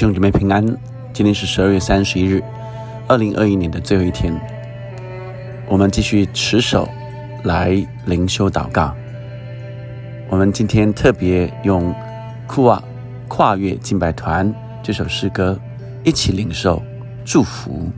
兄姐妹平安，今天是十二月三十一日，二零二一年的最后一天。我们继续持守来灵修祷告。我们今天特别用库瓦跨越敬拜团这首诗歌，一起领受祝福。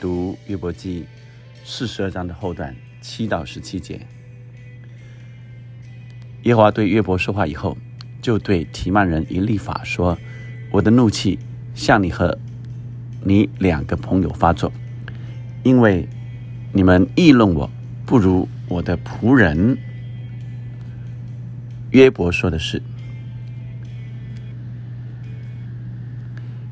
读约伯记四十二章的后段七到十七节。耶和华对约伯说话以后，就对提曼人以立法说：“我的怒气向你和你两个朋友发作，因为你们议论我不如我的仆人约伯说的是。”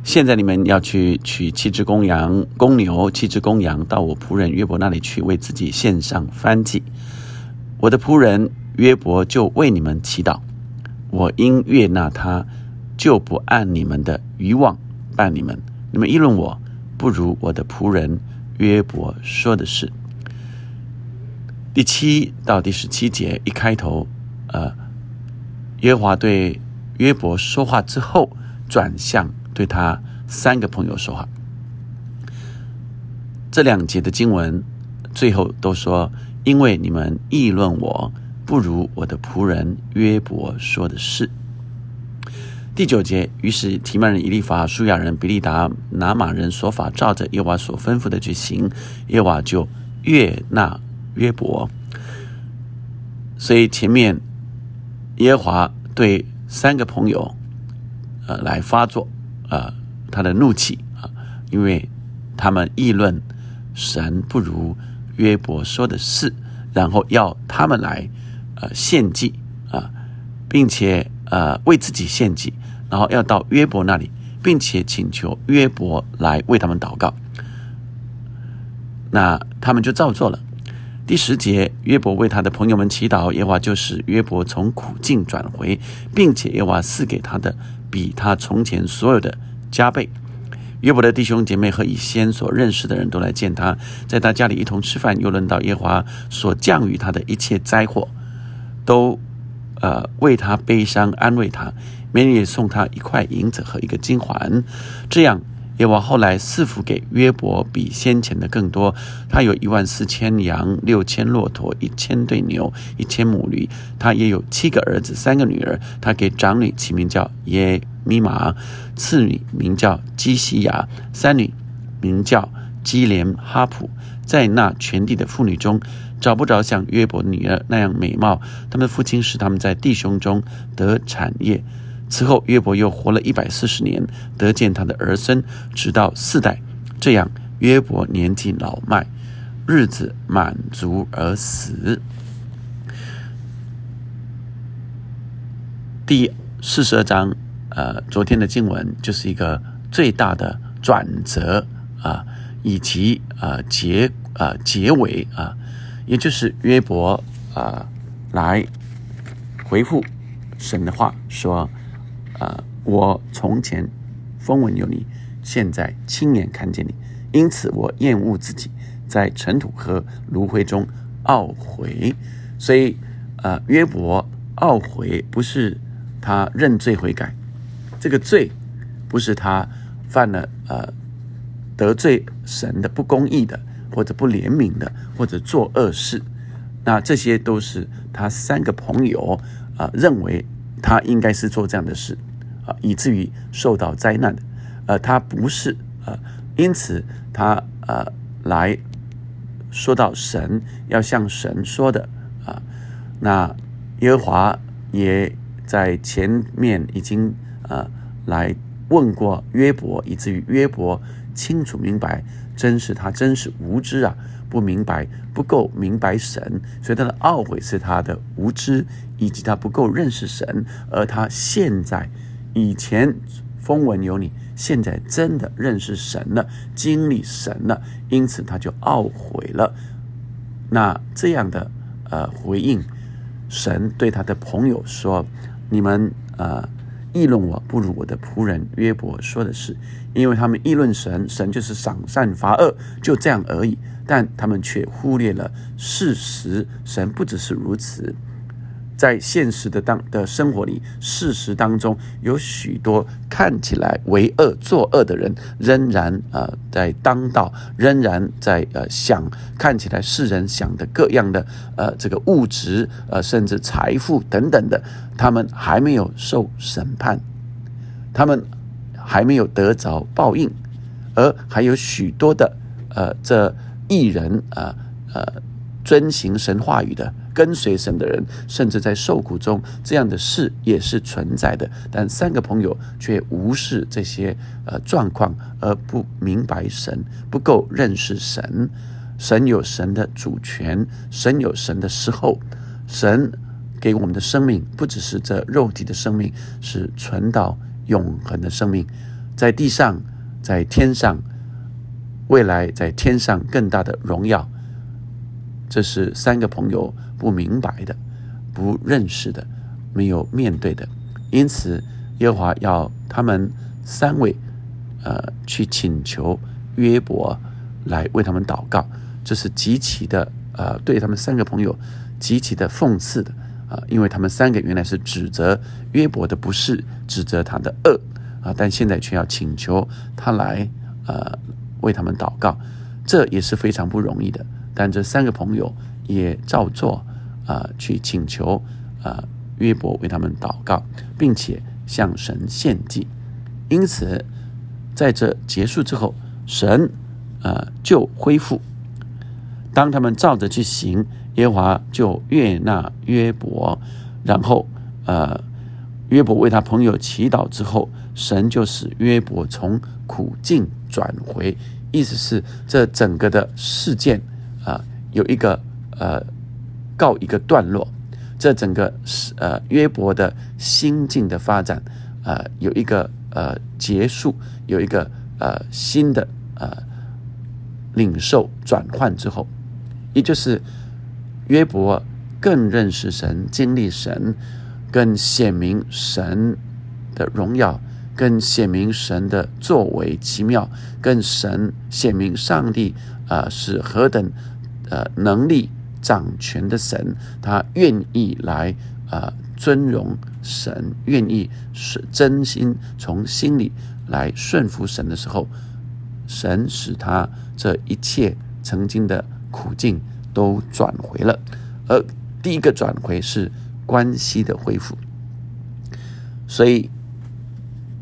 现在你们要去取七只公羊、公牛、七只公羊，到我仆人约伯那里去，为自己献上燔祭。我的仆人约伯就为你们祈祷。我因悦纳他，就不按你们的欲望办你们。你们议论我，不如我的仆人约伯说的是。第七到第十七节一开头，呃，约华对约伯说话之后，转向。对他三个朋友说话，这两节的经文最后都说：“因为你们议论我，不如我的仆人约伯说的是。”第九节，于是提曼人以利法、舒亚人比利达、拿马人说法，照着耶瓦所吩咐的去行，耶瓦就悦纳约伯。所以前面耶华对三个朋友，呃，来发作。啊，他的怒气啊，因为他们议论神不如约伯说的是，然后要他们来呃献祭啊，并且呃为自己献祭，然后要到约伯那里，并且请求约伯来为他们祷告。那他们就照做了。第十节，约伯为他的朋友们祈祷，耶华就是约伯从苦境转回，并且耶华赐给他的。比他从前所有的加倍。约伯的弟兄姐妹和以先所认识的人都来见他，在他家里一同吃饭。又论到耶华所降与他的一切灾祸，都呃为他悲伤安慰他，每人也送他一块银子和一个金环，这样。耶和华后来赐福给约伯，比先前的更多。他有一万四千羊，六千骆驼，一千对牛，一千母驴。他也有七个儿子，三个女儿。他给长女起名叫耶米玛，次女名叫基西亚，三女名叫基连哈普。在那全地的妇女中，找不着像约伯女儿那样美貌。他们的父亲使他们在弟兄中得产业。此后，约伯又活了一百四十年，得见他的儿孙，直到四代。这样，约伯年纪老迈，日子满足而死。第四十二章，呃，昨天的经文就是一个最大的转折啊，以及啊结啊结尾啊，也就是约伯啊来回复神的话说。啊！我从前风闻有你，现在亲眼看见你，因此我厌恶自己，在尘土和炉灰中懊悔。所以，呃，约伯懊悔不是他认罪悔改，这个罪不是他犯了呃得罪神的不公义的，或者不怜悯的，或者做恶事。那这些都是他三个朋友啊认为他应该是做这样的事。啊，以至于受到灾难的，呃，他不是呃，因此他呃来说到神要向神说的啊，那耶和华也在前面已经呃来问过约伯，以至于约伯清楚明白，真是他真是无知啊，不明白不够明白神，所以他的懊悔是他的无知，以及他不够认识神，而他现在。以前风闻有你，现在真的认识神了，经历神了，因此他就懊悔了。那这样的呃回应，神对他的朋友说：“你们呃议论我，不如我的仆人约伯说的是，因为他们议论神，神就是赏善罚恶，就这样而已。但他们却忽略了事实，神不只是如此。”在现实的当的生活里，事实当中有许多看起来为恶作恶的人，仍然呃在当道，仍然在呃想看起来世人想的各样的呃这个物质呃甚至财富等等的，他们还没有受审判，他们还没有得着报应，而还有许多的呃这艺人啊呃遵行神话语的。跟随神的人，甚至在受苦中，这样的事也是存在的。但三个朋友却无视这些呃状况，而不明白神，不够认识神。神有神的主权，神有神的时候，神给我们的生命不只是这肉体的生命，是存到永恒的生命，在地上，在天上，未来在天上更大的荣耀。这是三个朋友不明白的、不认识的、没有面对的，因此耶和华要他们三位，呃，去请求约伯来为他们祷告。这是极其的，呃，对他们三个朋友极其的讽刺的啊，因为他们三个原来是指责约伯的不是，指责他的恶啊，但现在却要请求他来，呃，为他们祷告，这也是非常不容易的。但这三个朋友也照做，啊，去请求啊约伯为他们祷告，并且向神献祭。因此，在这结束之后，神啊就恢复。当他们照着去行，耶和华就悦纳约伯。然后，呃，约伯为他朋友祈祷之后，神就使约伯从苦境转回。意思是，这整个的事件。啊，有一个呃告一个段落，这整个是呃约伯的心境的发展，呃有一个呃结束，有一个呃新的呃领受转换之后，也就是约伯更认识神，经历神，更显明神的荣耀，更显明神的作为奇妙，更神显明上帝啊是何等。呃，能力掌权的神，他愿意来啊尊荣神，愿意是真心从心里来顺服神的时候，神使他这一切曾经的苦境都转回了。而第一个转回是关系的恢复，所以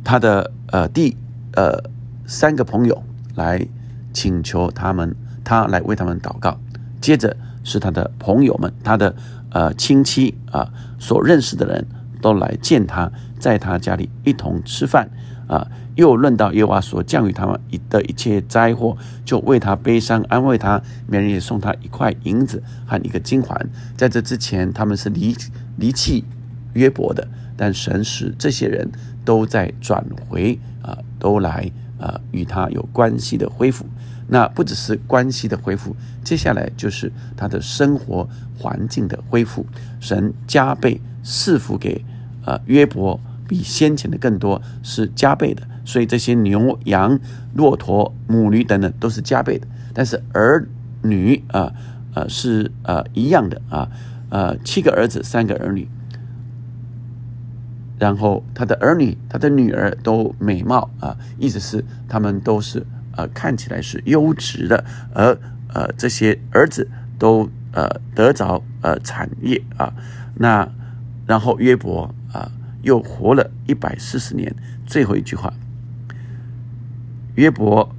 他的呃第呃三个朋友来请求他们，他来为他们祷告。接着，是他的朋友们，他的呃亲戚啊，所认识的人都来见他，在他家里一同吃饭啊。又论到耶和华所降于他们的一切灾祸，就为他悲伤，安慰他，每人也送他一块银子和一个金环。在这之前，他们是离离弃约伯的，但神使这些人都在转回啊，都来啊与他有关系的恢复。那不只是关系的恢复，接下来就是他的生活环境的恢复。神加倍赐福给呃约伯，比先前的更多，是加倍的。所以这些牛羊、骆驼、母驴等等都是加倍的。但是儿女啊呃是呃一样的啊呃七个儿子三个儿女，然后他的儿女他的女儿都美貌啊，意思是他们都是。呃，看起来是优质的，而呃，这些儿子都呃得着呃产业啊，那然后约伯啊又活了一百四十年，最后一句话，约伯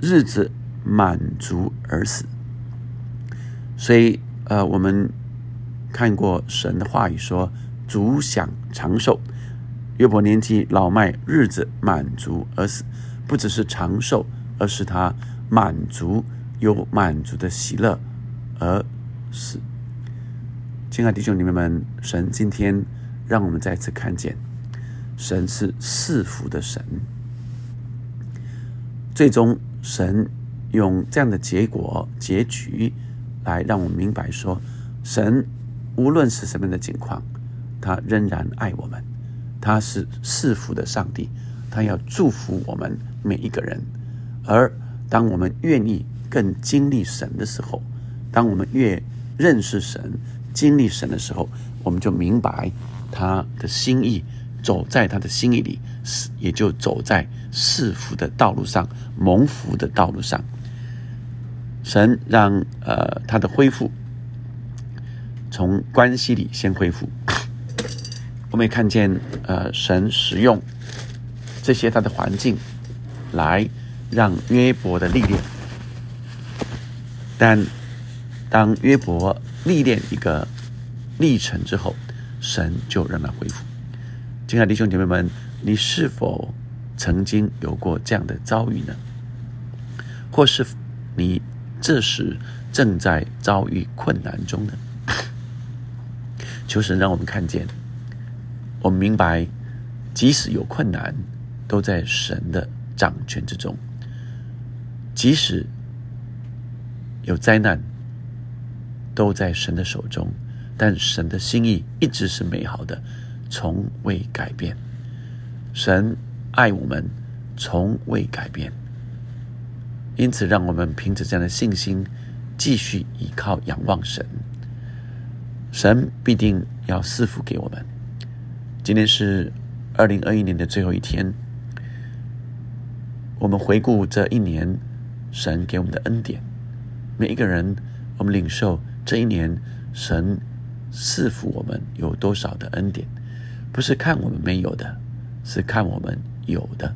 日子满足而死，所以呃，我们看过神的话语说，主享长寿，约伯年纪老迈，日子满足而死。不只是长寿，而是他满足有满足的喜乐而死。亲爱的弟兄姊妹们，神今天让我们再次看见，神是赐福的神。最终，神用这样的结果结局来让我们明白说，神无论是什么样的境况，他仍然爱我们，他是赐福的上帝。他要祝福我们每一个人，而当我们愿意更经历神的时候，当我们越认识神、经历神的时候，我们就明白他的心意，走在他的心意里，也就走在赐福的道路上、蒙福的道路上。神让呃他的恢复从关系里先恢复，我们也看见呃神使用。这些他的环境，来让约伯的历练。但当约伯历练一个历程之后，神就让他恢复。亲爱的弟兄姐妹们，你是否曾经有过这样的遭遇呢？或是你这时正在遭遇困难中呢？求神让我们看见，我们明白，即使有困难。都在神的掌权之中，即使有灾难，都在神的手中。但神的心意一直是美好的，从未改变。神爱我们，从未改变。因此，让我们凭着这样的信心，继续依靠、仰望神。神必定要赐福给我们。今天是二零二一年的最后一天。我们回顾这一年，神给我们的恩典，每一个人，我们领受这一年神赐福我们有多少的恩典，不是看我们没有的，是看我们有的，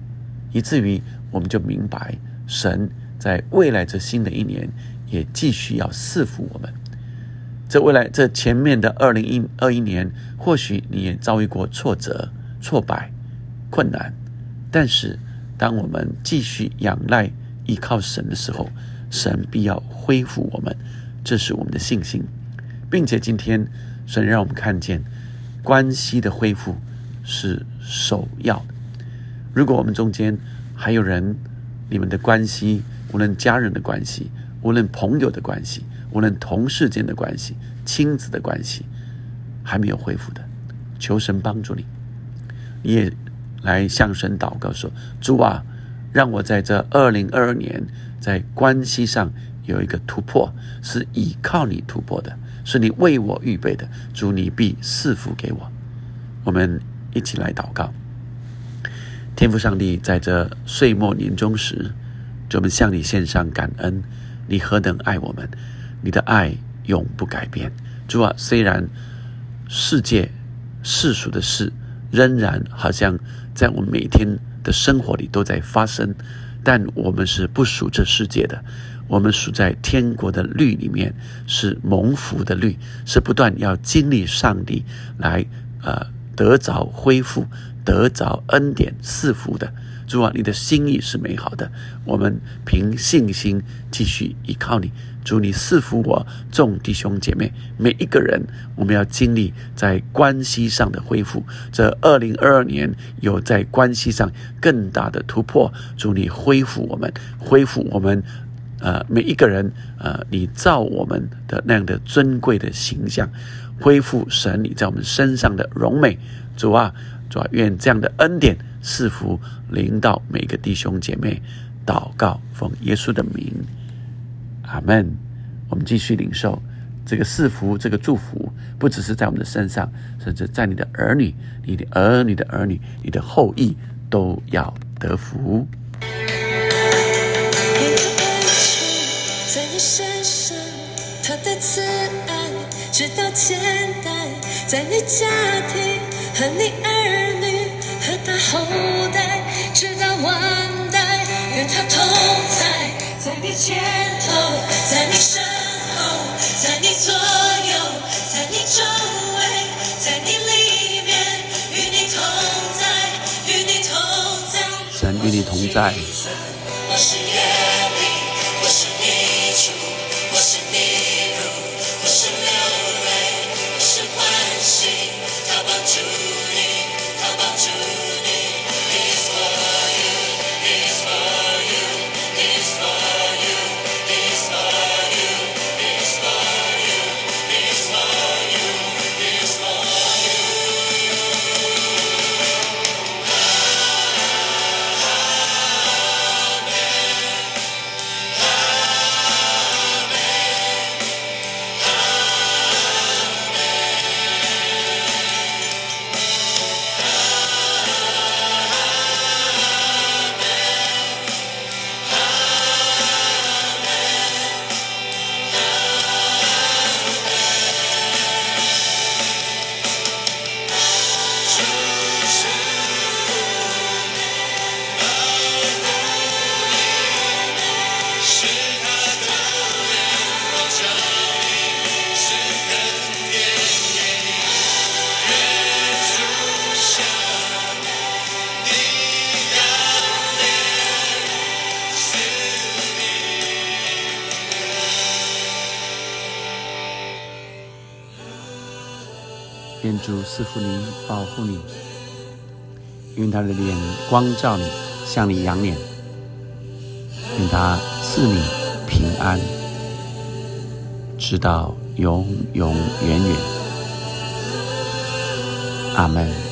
以至于我们就明白，神在未来这新的一年也继续要赐福我们。这未来这前面的二零一二一年，或许你也遭遇过挫折、挫败、困难，但是。当我们继续仰赖、依靠神的时候，神必要恢复我们，这是我们的信心，并且今天神让我们看见关系的恢复是首要的。如果我们中间还有人，你们的关系，无论家人的关系，无论朋友的关系，无论同事间的关系、亲子的关系，还没有恢复的，求神帮助你，你也。来向神祷告说：“主啊，让我在这二零二二年在关系上有一个突破，是依靠你突破的，是你为我预备的。主，你必赐福给我。”我们一起来祷告。天父上帝，在这岁末年终时，我们向你献上感恩。你何等爱我们，你的爱永不改变。主啊，虽然世界世俗的事仍然好像。在我们每天的生活里都在发生，但我们是不属这世界的。我们属在天国的律里面，是蒙福的律，是不断要经历上帝来呃得着恢复、得着恩典赐福的。主啊，你的心意是美好的，我们凭信心继续依靠你。主，你赐福我众弟兄姐妹每一个人，我们要经历在关系上的恢复。这二零二二年有在关系上更大的突破。主，你恢复我们，恢复我们，呃，每一个人，呃，你造我们的那样的尊贵的形象，恢复神你在我们身上的荣美。主啊，主啊，愿这样的恩典赐福临到每个弟兄姐妹。祷告，奉耶稣的名。阿门。我们继续领受这个赐福，这个祝福，不只是在我们的身上，甚至在你的儿女、你的儿女的儿女、你的后裔都要得福。在你身上，他的慈爱直到千代，在你家庭和你儿女和他后代，直到万代，愿他同在。在你前头，在你身后，在你左右，在你周围，在你里面，与你同在，与你同在。神与你同在。愿主赐福你，保护你，愿他的脸光照你，向你扬脸，愿他赐你平安，直到永永远远。阿门。